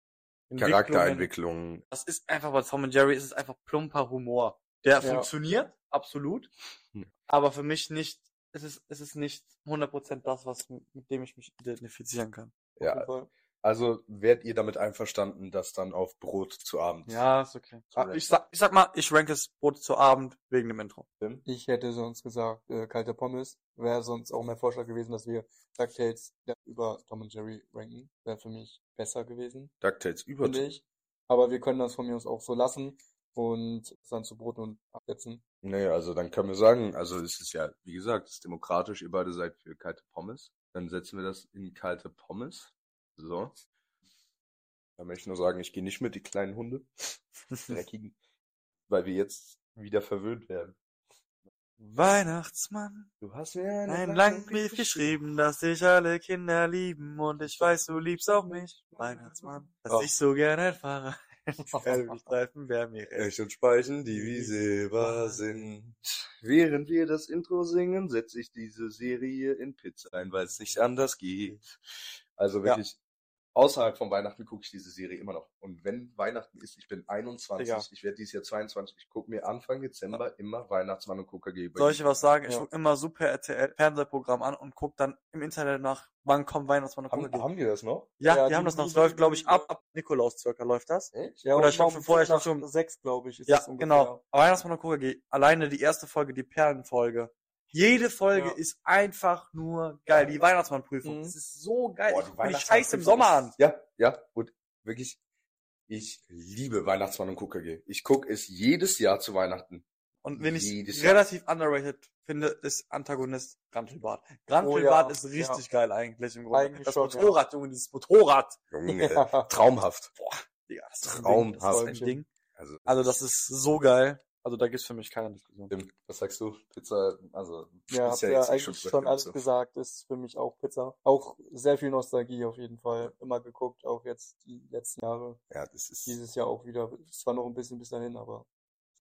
Entwicklungen. Charakterentwicklung. Das ist einfach bei Tom und Jerry ist es einfach plumper Humor. Der Ja. funktioniert, absolut. Hm. Aber für mich nicht, es ist, es ist nicht 100% das, was, mit dem ich mich identifizieren kann. Ja, Fall. Also wärt ihr damit einverstanden, das dann auf Brot zu Abend? Ja, ist okay. Ah. Ich sag, ich sag mal, ich rank es Brot zu Abend wegen dem Intro. Ich hätte sonst gesagt, äh, kalte Pommes. Wäre sonst auch mein Vorschlag gewesen, dass wir DuckTales über Tom und Jerry ranken. Wäre für mich besser gewesen, DuckTales über. finde ich. Aber wir können das von mir aus auch so lassen und es dann zu Brot und absetzen. Nee, also dann können wir sagen, also es ist ja, wie gesagt, es ist demokratisch, ihr beide seid für kalte Pommes. Dann setzen wir das in kalte Pommes. So. Da möchte ich nur sagen, ich gehe nicht mit, die kleinen Hunde. Dreckigen. Weil wir jetzt wieder verwöhnt werden. Weihnachtsmann, Du hast mir einen langen Brief geschrieben, dass dich alle Kinder lieben und ich weiß, du liebst auch mich. Weihnachtsmann, dass Oh. ich so gerne erfahre. Streifen wäre mir recht. Echt und Speichen, die wie Silber sind. Während wir das Intro singen, setze ich diese Serie in Pizza ein, weil es nicht anders geht. Also wirklich, außerhalb von Weihnachten gucke ich diese Serie immer noch. Und wenn Weihnachten ist, ich bin 21, Digga. ich werde dieses Jahr 22, ich gucke mir Anfang Dezember immer Weihnachtsmann und KKG. Soll ich was sagen? Ich Ja. guck immer Super RTL Fernsehprogramm an und guck dann im Internet nach, wann kommt Weihnachtsmann und Haben, KKG. haben die das noch? Ja, Ja, die die- haben das noch. Das läuft, glaube ich, ab, ab Nikolaus circa läuft das. Echt? Ja, Oder und schon morgen von vorher, schon schon- sechs, glaube ich, ist Ja, das ungefähr. genau. Weihnachtsmann und KKG. Alleine die erste Folge, die Perlenfolge. Jede Folge Ja. ist einfach nur geil. Die Weihnachtsmannprüfung. Mhm. Das ist so geil. Boah, ich die guck mir die Scheiß im Sommer an. Ja, ja, und wirklich, ich liebe Weihnachtsmann und KKG. Ich gucke es jedes Jahr zu Weihnachten. Und wenn ich Jahr. relativ underrated finde, ist Antagonist Grantelbart. Grantelbart Oh ja, ist richtig geil eigentlich im Grunde. Eigentlich das schon, ja. Motorrad, Junge, dieses Motorrad. Junge, Ja. traumhaft. Digga, das ist ein Traumhaft. Ist ein Ding. Also, Also das ist so geil. Also da gibt's für mich keine Diskussion. Tim, was sagst du? Pizza, also Ja, ist jetzt nicht eigentlich schon alles so. gesagt, ist für mich auch Pizza. Auch sehr viel Nostalgie auf jeden Fall. Immer geguckt, auch jetzt die letzten Jahre. Ja, das ist, Dieses Jahr auch wieder. Zwar noch ein bisschen bis dahin, aber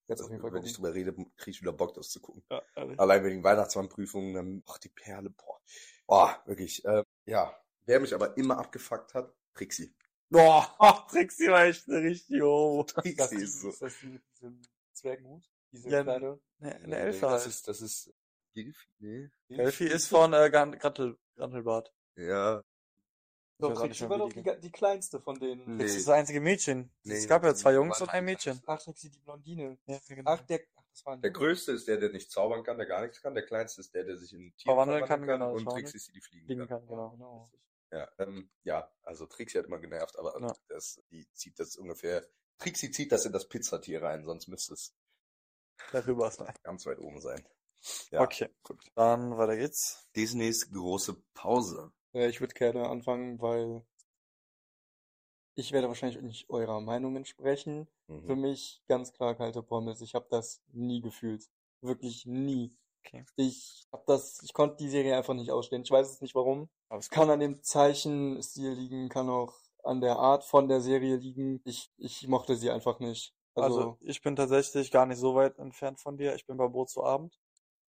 jetzt auf jeden Fall wenn ich gucken. drüber rede, kriege ich wieder Bock, das zu gucken. Ja, ehrlich. Allein wegen Weihnachtsmannprüfungen, dann, ach, die Perle, boah. Boah, wirklich, äh, ja. Wer mich aber immer abgefuckt hat, Trixie. Boah, Trixie war echt eine richtige Homo. Das Trixie ist, so. ist das mit diesem Zwergenhut? Diese Ja, kleine? Ne, eine Nee, Elfe Das halt. ist, das ist, Gilfi? Nee. Elfie ist von äh, Grantel, Grantelbart. Ja, Doch, Trixie war doch die die, kleinste von denen. Nee. Trixie ist das einzige Mädchen. Nee, es gab ja zwei Jungs und ein Mädchen. Ach, Trixie, die Blondine. Ja, genau. Ach, der, ach, das war Der größte ist der, der nicht zaubern kann, der gar nichts kann. Der kleinste ist der, der sich in Tiere Verwandeln kann, genau, Und Trixie ist die, die fliegen, Fliegen kann. kann, genau. Genau. Ja, ähm, ja, also Trixie hat immer genervt, aber Ja. das, die zieht das ungefähr, Trixie zieht das in das Pizzatier rein, sonst müsste es Darüber ganz weit oben sein. Ja. Okay, gut. Dann weiter geht's. Disneys große Pause. Ja, ich würde gerne anfangen, weil ich werde wahrscheinlich nicht eurer Meinung entsprechen. Mhm. Für mich ganz klar kalte Pommes. Ich habe das nie gefühlt. Wirklich nie. Okay. Ich habe das, ich konnte die Serie einfach nicht ausstehen. Ich weiß es nicht warum. Aber es Kann an dem Zeichenstil liegen, kann auch an der Art von der Serie liegen. Ich, ich mochte sie einfach nicht. Also, Also, ich bin tatsächlich gar nicht so weit entfernt von dir. Ich bin bei Brot zu Abend.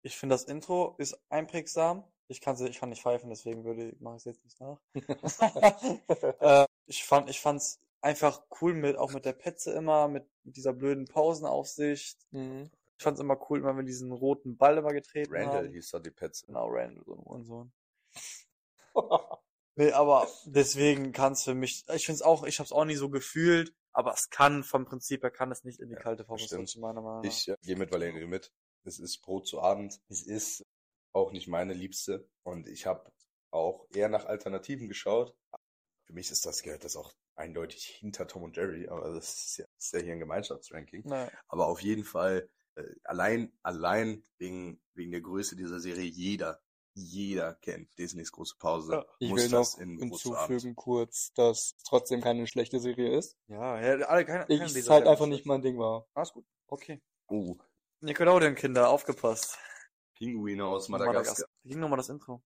Ich finde, das Intro ist einprägsam. Ich kann, sie- ich kann nicht pfeifen, deswegen würde, mache ich es jetzt nicht nach. äh, ich fand, ich fand's einfach cool mit, auch mit der Petze immer, mit, mit dieser blöden Pausenaufsicht. mhm. Ich fand's immer cool, immer wenn wir diesen roten Ball immer getreten Randall haben. hieß da die Petze. Genau, Randall, so ein Hurensohn. Nee, aber deswegen kann es für mich, ich finde es auch, ich habe es auch nie so gefühlt, aber es kann vom Prinzip her kann es nicht in die Ja, kalte stimmt. rutschen, meiner Meinung nach. Ich äh, gehe mit Valerio mit. Es ist Brot zu Abend. Es ist auch nicht meine Liebste. Und ich habe auch eher nach Alternativen geschaut. Für mich ist das, gehört das auch eindeutig hinter Tom und Jerry, aber das ist ja, ist ja hier ein Gemeinschaftsranking. Naja. Aber auf jeden Fall, äh, allein, allein wegen, wegen der Größe dieser Serie, jeder, jeder kennt Disneys große Pause. Ja. Ich Muss will das noch hinzufügen kurz, dass es trotzdem keine schlechte Serie ist. Ja, ja, alle, keine, Ich keine es dieser halt einfach nicht mein Ding war. Alles gut. Okay. Oh, Nickelodeon, Kinder, aufgepasst. Pinguine aus Madagaskar. Wie ging nochmal das Intro?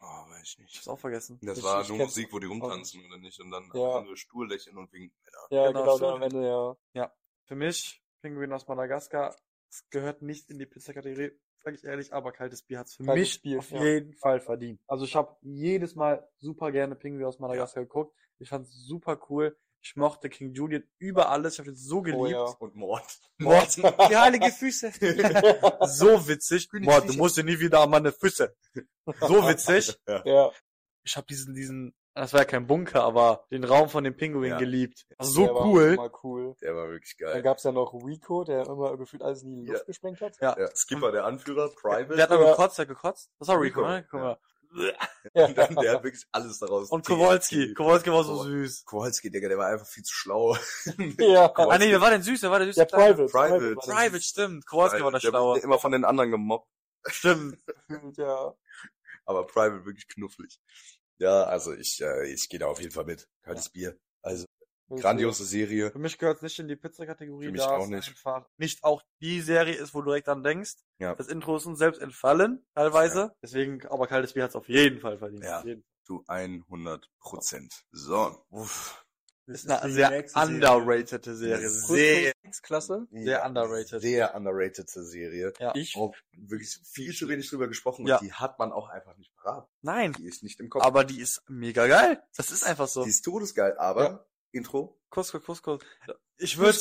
Oh, weiß ich Ich nicht. hab's auch vergessen. Das Ich- war ich nur Musik, wo die rumtanzen oder nicht und dann Ja. andere stur lächeln und winken. Ja, Genau, genau, stimmt. am Ende, ja. Für mich, Pinguin aus Madagaskar, es gehört nicht in die Pizza-Kategorie, sage ich ehrlich, aber kaltes Bier hat's für Kaltes mich Bier, auf ja. jeden Fall verdient. Also ich habe jedes Mal super gerne Pinguin aus Madagaskar geguckt. Ich fand's super cool. Ich mochte King Julian über alles. Ich habe ihn so geliebt. Oh ja. Und Mord. Mord, die heilige Füße. so witzig. Mord, du musst ja nie wieder an meine Füße. So witzig. Ja, Ich habe diesen, diesen, das war ja kein Bunker, aber den Raum von dem Pinguin Ja. geliebt. Also so der war cool. immer cool. Der war wirklich Dann geil. gab's ja noch Rico, der immer gefühlt alles in die Luft Ja. gesprengt hat. Ja. Ja, Skipper, der Anführer, Private. Der hat noch Ja. gekotzt, der hat gekotzt. Das war Rico, Rico, ne? Guck ja. mal. Und dann, der hat wirklich alles daraus. Und Kowalski. Kowalski war so süß. Kowalski, Digga, der war einfach viel zu schlau. Ja. Ah nee, wer war denn süß? Wer war der süße? Der? Private. Private. war der Private, stimmt. Kowalski war der der Schlaue. wurde immer von den anderen gemobbt. Stimmt. Ja. Aber Private wirklich knufflig. Ja, also ich, äh, ich gehe da auf jeden Fall mit. Kaltes Bier. Also, grandiose Serie. Für mich gehört es nicht in die Pizza-Kategorie. Für mich auch es nicht. Einfach nicht auch die Serie ist, wo du direkt dran denkst. Ja. Das Intro ist uns selbst entfallen, teilweise. Deswegen, aber kaltes Bier hat es auf jeden Fall verdient. Ja. Jeden. Zu 100 Prozent. So. Uff. Ist eine sehr underrated Serie. Sehr, Klasse. sehr underrated. Sehr underrated Serie. Ja. Ich, Auch wirklich viel zu wenig drüber gesprochen Ja. und die hat man auch einfach nicht parat. Nein, Die ist nicht im Kopf. aber die ist mega geil. Das ist einfach so. die ist todesgeil, aber Ja. Intro. Cusco, Cusco. Ich würde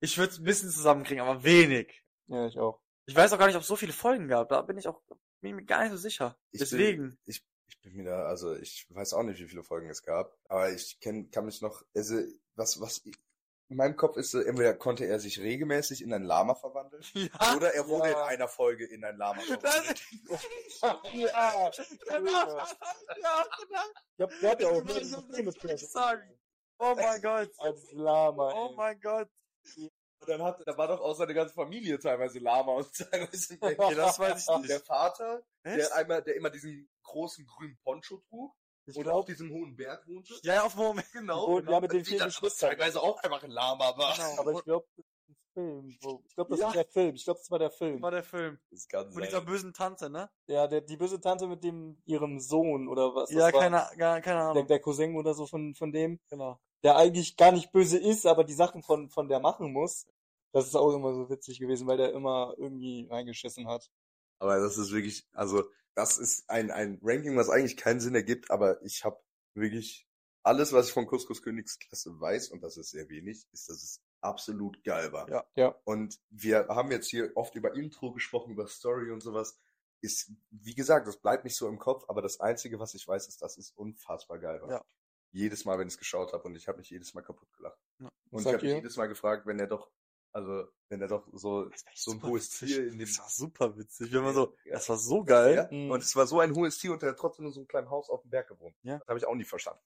ich würde ein bisschen zusammenkriegen, aber wenig. ja, ich auch. Ich weiß auch gar nicht, ob es so viele Folgen gab. Da bin ich auch bin mir gar nicht so sicher. Ich Deswegen. Ich, ich bin mir da, also ich weiß auch nicht, wie viele Folgen es gab, aber ich kenn, kann mich noch, also was, was ich, in meinem Kopf ist, so, entweder konnte er sich regelmäßig in ein Lama verwandeln, Ja. oder er wurde Ja. in einer Folge in ein Lama verwandelt. ja, ja, ja, Ich glaub, der hat ja auch sagen? Oh mein Gott. als Lama. Oh ey. mein Gott. Und dann hat, da war doch auch seine ganze Familie teilweise Lama und teilweise Okay, das weiß ich Der nicht. Vater, Echt? der einmal, der immer diesen großen grünen Poncho trug Ich und glaub- auf diesem hohen Berg wohnte. Ja, auf den Moment. Genau. Und ja, mit Die vielen Geschwistern. teilweise auch einfach ein Lama war. Genau. Aber ich glaube, das ist ein Film. Wo, ich glaube, das Ja. ist der Film. Ich glaube, das war der Film. war der Film. Das kann Von sein. dieser bösen Tante, ne? Ja, der, die böse Tante mit dem, ihrem Sohn oder was. das Ja, war. keine, gar, keine Der, Ahnung. der Cousin oder so von, von dem, Genau. der eigentlich gar nicht böse ist, aber die Sachen von, von der machen muss. Das ist auch immer so witzig gewesen, weil der immer irgendwie reingeschissen hat. Aber das ist wirklich, also das ist ein, ein Ranking, was eigentlich keinen Sinn ergibt, aber ich habe wirklich alles, was ich von Couscous Königsklasse weiß, und das ist sehr wenig, ist, dass es absolut geil war. Ja. Ja. Und wir haben jetzt hier oft über Intro gesprochen, über Story und sowas. Ist, wie gesagt, das bleibt nicht so im Kopf, aber das Einzige, was ich weiß, ist, dass es unfassbar geil war. Ja. Jedes Mal, wenn ich es geschaut habe und ich habe mich jedes Mal kaputt gelacht. Ja. Und ich Sagt habe jedes Mal gefragt, wenn er doch, also wenn er doch so, so ein hohes Ziel in dem Das war super witzig. Wir haben so, Ja. das war so geil. ja? Mhm. Und es war so ein hohes Ziel und er hat trotzdem nur so einem kleinen Haus auf dem Berg gewohnt. Ja. Das habe ich auch nie verstanden.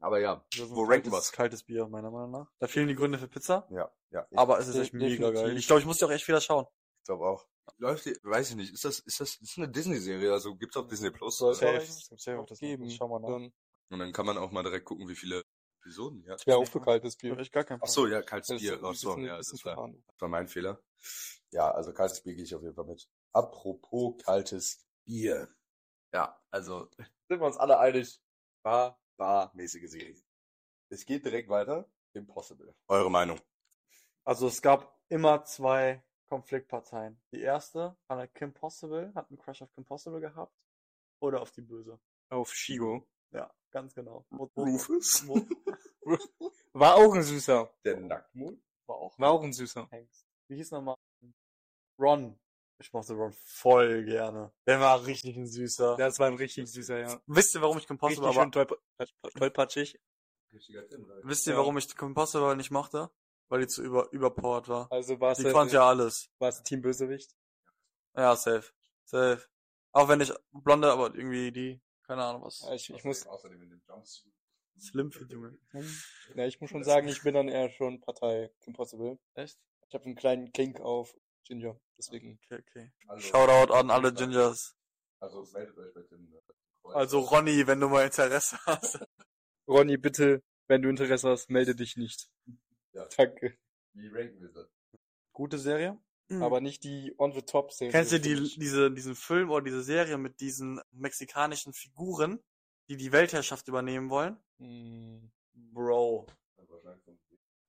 Aber ja, Das ist wo ein ranken kaltes, wir's? kaltes Bier, meiner Meinung nach. Da fehlen die Gründe für Pizza. Ja, ja. Ich, Aber es ist echt mega geil. Ich glaube, ich muss die auch echt wieder schauen. glaube auch. Läuft die, weiß ich nicht, ist das, ist das, ist eine Disney-Serie, also gibt's auf Disney Plus? Soll- das geben. Schau mal nach. Und dann kann man auch mal direkt gucken, wie viele Episoden die hat. wäre auch für kaltes Ich Bier. echt gar keinen Ach so, ja, kaltes Bier. Ach so, ja, das war, war mein Fehler. Ja, also kaltes Bier gehe ich auf jeden Fall mit. Apropos kaltes Bier. Ja, also sind wir uns alle einig. War, war mäßige Serie. Es geht direkt weiter. Impossible. Eure Meinung? Also es gab immer zwei Konfliktparteien. Die erste hat Kim Possible, hat einen Crush auf Kim Possible gehabt. Oder auf die Böse. Auf Shigo. Ja, ganz genau. Rufus? War auch ein süßer. Der Nacktmond? war auch War auch ein süßer. Hengst. Wie hieß nochmal? Ron. Ich mochte Ron voll gerne. Der war richtig ein süßer. Das war ein richtig süßer, ja. Wisst ihr, warum ich schön aber, tollpa- tollpatschig. Richtiger Tim, oder? wisst ihr, warum ich Kim Possible nicht mochte? Weil die zu über, überpowered war. Also war's, Die konnte ja alles. war's Team Bösewicht. Ja, safe. Safe. Auch wenn ich blonde, aber irgendwie die, keine Ahnung was. Ja, ich, ich muss, Außerdem in dem Jumpsuit. Slim fit, Junge. ja, ich muss schon sagen, ich bin dann eher schon Partei Kim Possible. Echt? Ich habe einen kleinen Kink auf Ginger, deswegen. Okay, okay. Also, Shoutout an alle Gingers. Also meldet euch bei Tim. äh, Also Ronny, wenn du mal Interesse hast. Ronny, bitte, wenn du Interesse hast, melde dich nicht. Ja. Danke. Wie ranken wir das? Gute Serie. Aber nicht die On-the-Top-Serie. Kennst du die, diese, diesen Film oder diese Serie mit diesen mexikanischen Figuren, die die Weltherrschaft übernehmen wollen? Hm, Bro,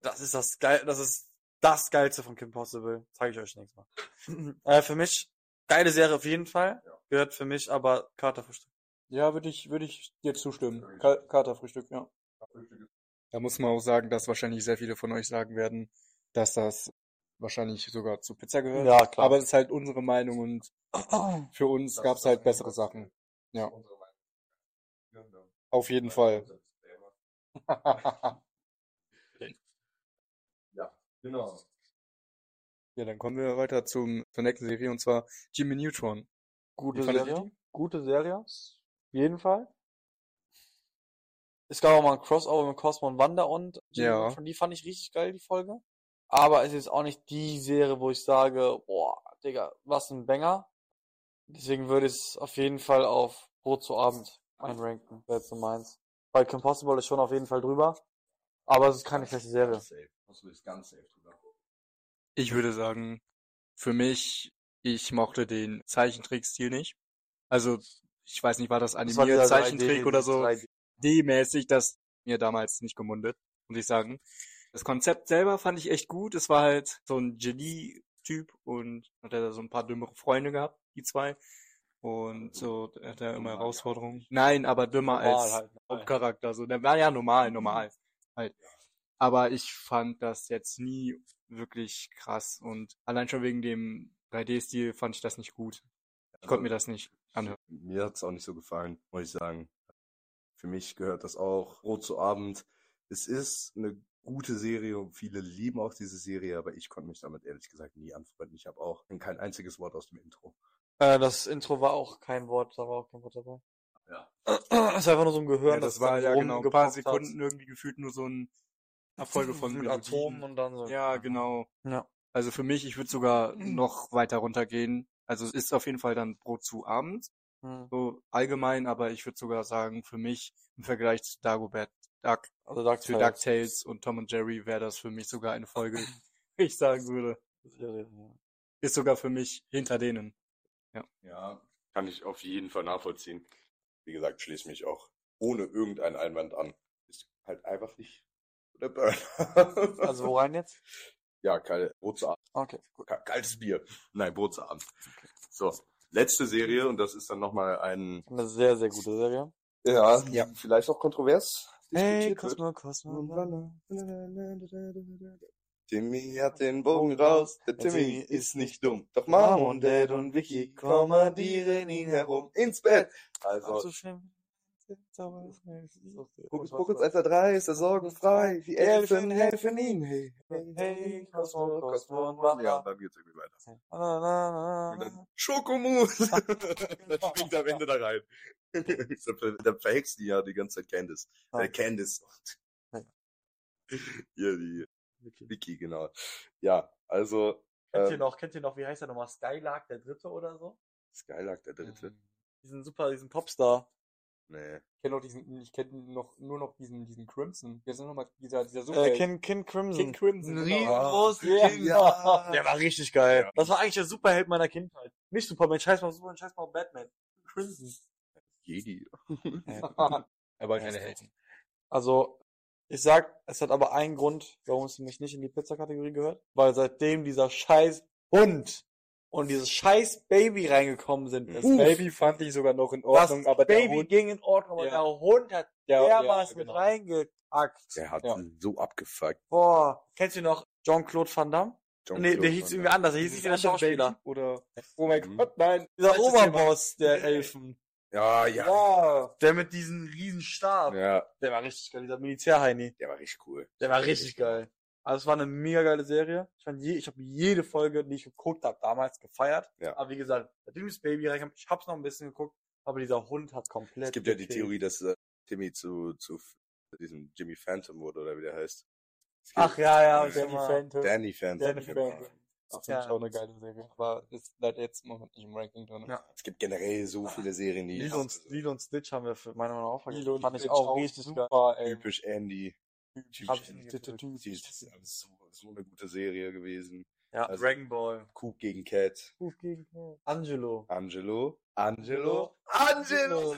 das ist das geil, das ist das geilste von Kim Possible. Zeige ich euch nächstes Mal. äh, für mich geile Serie auf jeden Fall. Ja. Gehört für mich aber Katerfrühstück. Ja, würde ich, würde ich dir zustimmen. Ka Katerfrühstück, ja. Da muss man auch sagen, dass wahrscheinlich sehr viele von euch sagen werden, dass das wahrscheinlich sogar zu Pizza gehört. Ja, klar. Aber es ist halt unsere Meinung und für uns gab es halt bessere Sachen. Ja. Auf jeden Fall. Ja, genau. Ja, dann kommen wir weiter zum, zur nächsten Serie und zwar Jimmy Neutron. Gute Serie. Gute Serie. Auf jeden Fall. Es gab auch mal ein Crossover mit Cosmo und Wanda und Jimmy Ja. Neutron. Die fand ich richtig geil, die Folge. Aber es ist auch nicht die Serie, wo ich sage, boah, Digga, was ein Banger. Deswegen würde ich es auf jeden Fall auf Brot zu Abend einranken, wäre jetzt so meins. Weil Kim Possible ist schon auf jeden Fall drüber. Aber es ist keine schlechte Serie. Ganz safe. Ist ganz safe drüber. Ich würde sagen, für mich, ich mochte den Zeichentrickstil nicht. Also, ich weiß nicht, war das Das war animiert, dieser Zeichentrick 3D, oder so? 3D. D-mäßig, das mir damals nicht gemundet, muss ich sagen. Das Konzept selber fand ich echt gut. Es war halt so ein Genie-Typ und hat er so ein paar dümmere Freunde gehabt, die zwei. Und so hat er immer Herausforderungen. Nein, aber dümmer Normal als halt. Hauptcharakter. So, der war ja normal, normal. Halt. Aber ich fand das jetzt nie wirklich krass. Und allein schon wegen dem 3D-Stil fand ich das nicht gut. Ich konnte mir das nicht anhören. Mir hat's auch nicht so gefallen, muss ich sagen. Für mich gehört das auch Brot zu Abend. Es ist eine gute Serie und viele lieben auch diese Serie, aber ich konnte mich damit ehrlich gesagt nie anfreunden. Ich habe auch kein einziges Wort aus dem Intro. Äh, das Intro war auch kein Wort, da war auch kein Wort dabei. Ja. Das ist einfach nur so ein Gehör, Ja, das war ja genau ein paar Sekunden Hat. irgendwie gefühlt nur so ein Erfolge von mit. Atomen und dann so. Ja, genau. Ja. Also für mich, ich würde sogar noch weiter runtergehen. Also es ist auf jeden Fall dann Brot zu Abend, Hm. so allgemein, aber ich würde sogar sagen, für mich im Vergleich zu Dagobert Duck, Also Dark zu DuckTales und Tom und Jerry wäre das für mich sogar eine Folge, wie ich sagen würde. Ist sogar für mich hinter denen. Ja, kann ich auf jeden Fall nachvollziehen. Wie gesagt, schließe mich auch ohne irgendeinen Einwand an. Ist halt einfach nicht der Burner. Also wo rein jetzt? ja, kalte Brot zu Abend. Okay, gut. Ka- Kaltes Bier. Nein, Brot zu Abend. So, letzte Serie und das ist dann nochmal ein, Eine sehr, sehr gute Serie. ja, Ja. vielleicht auch kontrovers Hey. Cosmo, Cosmo. Timmy hat den Bogen raus, der Der Timmy ist nicht dumm. Doch Mom und Dad und Vicky kommandieren ihn herum ins Bett. Also, So schlimm. Hokus Pokus 1, 2, 3 ist er sorgenfrei. Die Elfen helfen ihm. Hey, Hey, Cosmo, Cosmo und Wanda. Ja, dann geht's irgendwie weiter. Na, na, na, Und dann Schokomus. dann springt er am Ende da rein. dann verhext die ja die ganze Zeit Candice. Äh, Candice. Ja. Die. Vicky, genau. Ja, also, Kennt ihr ähm, noch, kennt ihr noch, wie heißt der nochmal? Skylark, der Dritte oder so? Skylark, der dritte. Diesen super, diesen Popstar. Nee. Ich kenne noch diesen, ich kenne noch, nur noch diesen, diesen Crimson. Ist denn nochmal dieser, dieser Äh, Superheld? Kin, Kin Crimson. King Crimson. Ein genau. riesengroßes Ja. Kind. Ja. Der war richtig geil. Ja. Das war eigentlich der Superheld meiner Kindheit. Nicht Superman, scheiß mal Superman, scheiß mal Batman. Crimson. Jedi. er war keine Helden. Also, ich sag, es hat aber einen Grund, warum es für mich nicht in die Pizza-Kategorie gehört. Weil seitdem dieser scheiß Hund und dieses scheiß Baby reingekommen sind, Das uff, Baby fand ich sogar noch in das Ordnung, aber der Baby Hund, ging in Ordnung, aber Ja. der Hund hat der, dermaßen genau. mit reingepackt. Der hat Ja. so abgefuckt. Boah, kennst du noch Jean-Claude Van Damme? John Nee, der hieß irgendwie anders. Der hieß nicht der Schauspieler. Oder, oh mein Mhm. Gott, nein. Dieser. Oberboss der Elfen. Ja, ja. Ja. Der mit diesem riesen Stab. Ja, Der war richtig geil, dieser Militärheini. der war richtig cool. Der war richtig geil. Also es war eine mega geile Serie. Ich fand je, ich habe jede Folge, die ich geguckt habe, damals gefeiert. Ja. Aber wie gesagt, seitdem ich das Baby reinkam, ich hab's noch ein bisschen geguckt, aber dieser Hund hat komplett. Es gibt ja die. Theorie, dass äh, Timmy zu, zu diesem Jimmy Phantom wurde, oder wie der heißt. Ach ja, ja, Danny Phantom. Danny Phantom. Danny genau. Phantom. Das Ja. ich auch eine geile Serie. Aber ist leider jetzt im Moment nicht im Ranking drin. Ja. Es gibt generell so viele Serien, die Lilo und, Lilo und Stitch haben wir für meiner Meinung nach auch vergessen. Lilo und Fand ich Stitch auch richtig geil. super, ey. typisch Andy. Die ist so, so eine gute Serie gewesen. Ja, Also- Dragon Ball. Coop gegen Cat. Angelo. Angelo. Angelo. Angelo!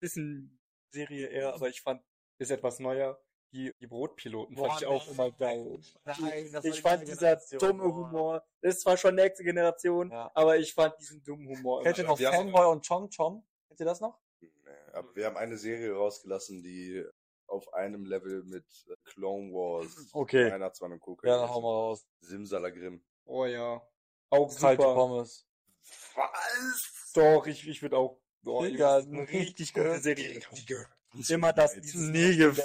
Bisschen Serie eher, aber ich fand, ist etwas neuer. Die, die Brotpiloten Boah, fand ich auch immer geil. Nein, das ich fand dieser dumme Boah. Humor, das ist zwar schon nächste Generation, Ja. aber ich fand diesen dummen Humor. Kennt ihr noch Fanboy und Chom Chom? Kennt ihr das noch? Nee, Aber wir haben eine Serie rausgelassen, die auf einem Level mit äh, Clone Wars, Okay. Weihnachtsmann und Co. Ja, dann hauen wir raus. Simsalagrim. Oh ja. Auch Kalte super. Pommes. Was? Doch, ich, ich würde auch. Oh, Digga, eine richtig gute Serie. Digga. Immer das, dieses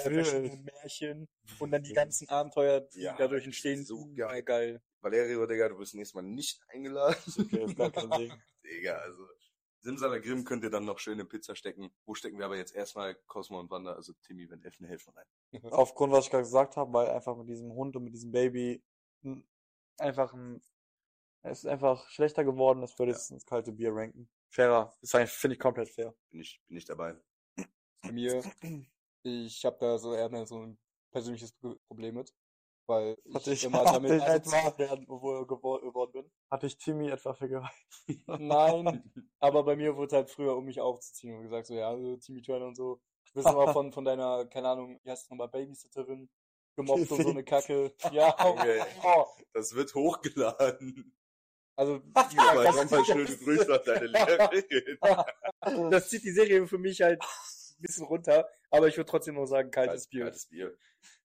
verschiedenen Märchen und dann die ganzen Abenteuer, die Ja, dadurch entstehen. so geil. geil. Valerio, Digga, du bist nächstes Mal nicht eingeladen. Okay, ist gar kein Ding. Digga, also. Simsalagrim könnt ihr dann noch schön in Pizza stecken. Wo stecken wir aber jetzt erstmal Cosmo und Wanda, also Timmy, wenn Elfen helfen rein. Aufgrund, was ich gerade gesagt habe, weil einfach mit diesem Hund und mit diesem Baby einfach ein, es ist einfach schlechter geworden, das würde ich ins kalte Bier ranken. Fairer. Das ist eigentlich- finde ich komplett fair. Bin ich, bin ich dabei. Bei mir, ich habe da so eher so ein persönliches Pro- Problem mit, weil Hatte ich ich- immer damit ich etwa. werden, wo gewor- geworden bin. Hatte ich Timmy etwa vergewaltigt? Nein, aber bei mir wurde halt früher, um mich aufzuziehen, und gesagt so, ja, so Timmy Turner und so. Du bist immer von, von deiner, keine Ahnung, wie heißt es nochmal, Babysitterin gemobbt und so eine Kacke. Ja, Okay. oh, Das wird hochgeladen. also, wie Aber gesagt, nochmal schöne Grüße an deine Lehrerin. das zieht die Serie für mich halt ein bisschen runter, aber ich würde trotzdem noch sagen, kaltes Bier. Kaltes Bier.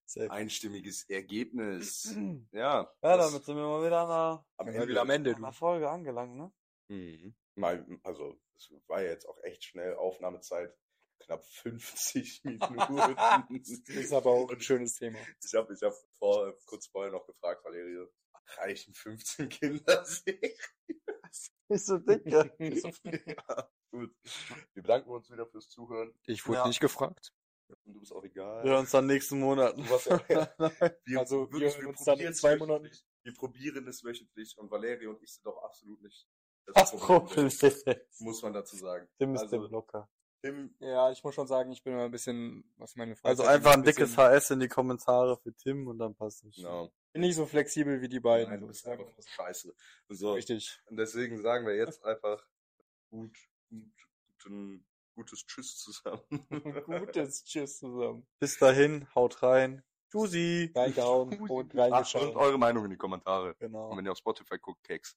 Safe. Einstimmiges Ergebnis. Ja. Ja, damit sind wir mal wieder an einer, am wieder am Ende, an einer Folge angelangt, ne? Mhm. Mal, also, es war ja jetzt auch echt schnell. Aufnahmezeit knapp 50 Minuten. Ist aber auch ein schönes Thema. Ich habe ich hab vor, kurz vorher noch gefragt, Valerio, reichen 15 Kinder sich? Ist so dicke. ja, gut. Wir bedanken uns wieder fürs Zuhören. Ich wurde Ja. nicht gefragt. Und du bist auch egal. Wir hören uns dann nächsten Monat. Wir, Also, wir wirklich, hören uns dann in probieren zwei es Monaten. wöchentlich. Wir probieren es wöchentlich und Valerio und ich sind doch absolut nicht Das ist, muss man dazu sagen. Tim ist Also, Tim locker. Tim, Ja, ich muss schon sagen, ich bin immer ein bisschen, was meine Freizeit Also einfach ein angeht, dickes HS in die Kommentare für Tim und dann passt es. no. Bin nicht so flexibel wie die beiden. Nein, du bist einfach nur scheiße. So, Richtig. und deswegen sagen wir jetzt einfach gut, gut, guten, gutes Tschüss zusammen. Gutes Tschüss zusammen. Bis dahin, haut rein. Tschüssi. Reingehauen und Ach, und reingeschaut. eure Meinung in die Kommentare. Genau. Und wenn ihr auf Spotify guckt, Keks.